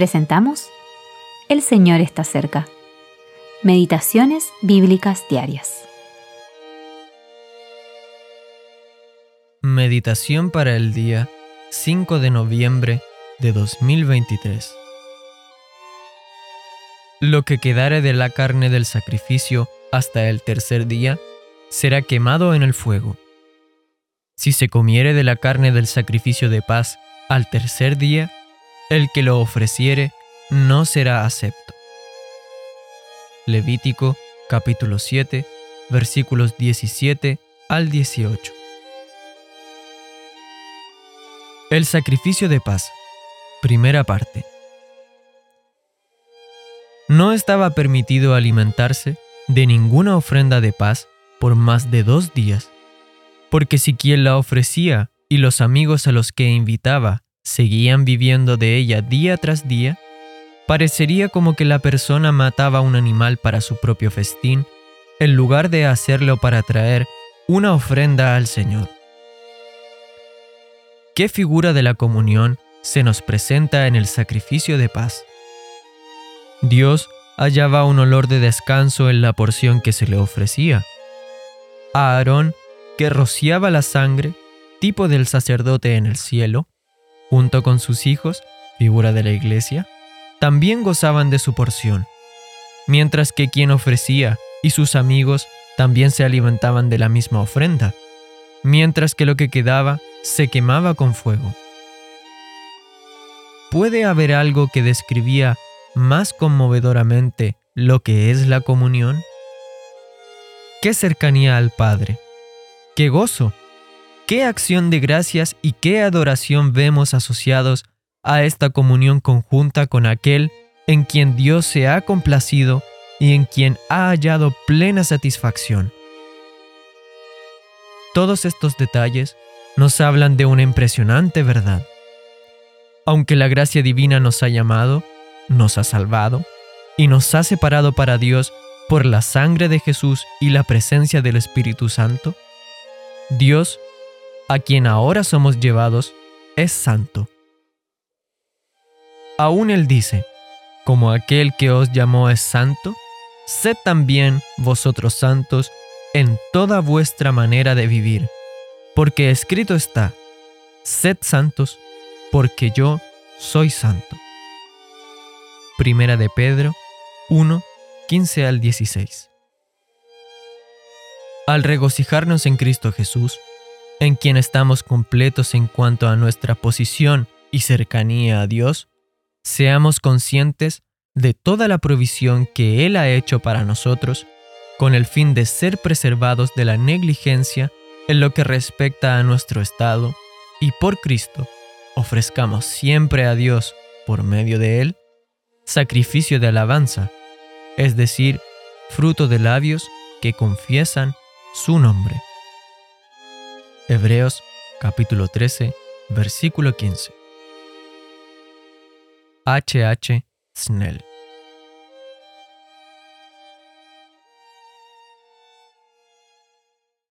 presentamos El Señor está cerca. Meditaciones Bíblicas Diarias. Meditación para el día 5 de noviembre de 2023. Lo que quedare de la carne del sacrificio hasta el tercer día será quemado en el fuego. Si se comiere de la carne del sacrificio de paz al tercer día, el que lo ofreciere no será acepto. Levítico capítulo 7 versículos 17 al 18. El sacrificio de paz. Primera parte. No estaba permitido alimentarse de ninguna ofrenda de paz por más de dos días, porque si quien la ofrecía y los amigos a los que invitaba seguían viviendo de ella día tras día, parecería como que la persona mataba un animal para su propio festín, en lugar de hacerlo para traer una ofrenda al Señor. ¿Qué figura de la comunión se nos presenta en el sacrificio de paz? Dios hallaba un olor de descanso en la porción que se le ofrecía. A Aarón, que rociaba la sangre, tipo del sacerdote en el cielo, junto con sus hijos, figura de la iglesia, también gozaban de su porción, mientras que quien ofrecía y sus amigos también se alimentaban de la misma ofrenda, mientras que lo que quedaba se quemaba con fuego. ¿Puede haber algo que describía más conmovedoramente lo que es la comunión? ¡Qué cercanía al Padre! ¡Qué gozo! Qué acción de gracias y qué adoración vemos asociados a esta comunión conjunta con aquel en quien Dios se ha complacido y en quien ha hallado plena satisfacción. Todos estos detalles nos hablan de una impresionante verdad. Aunque la gracia divina nos ha llamado, nos ha salvado y nos ha separado para Dios por la sangre de Jesús y la presencia del Espíritu Santo, Dios a quien ahora somos llevados, es santo. Aún él dice, como aquel que os llamó es santo, sed también vosotros santos en toda vuestra manera de vivir, porque escrito está, sed santos, porque yo soy santo. Primera de Pedro 1, 15 al 16. Al regocijarnos en Cristo Jesús, en quien estamos completos en cuanto a nuestra posición y cercanía a Dios, seamos conscientes de toda la provisión que Él ha hecho para nosotros, con el fin de ser preservados de la negligencia en lo que respecta a nuestro estado, y por Cristo ofrezcamos siempre a Dios, por medio de Él, sacrificio de alabanza, es decir, fruto de labios que confiesan su nombre. Hebreos capítulo 13, versículo 15. H. H. Snell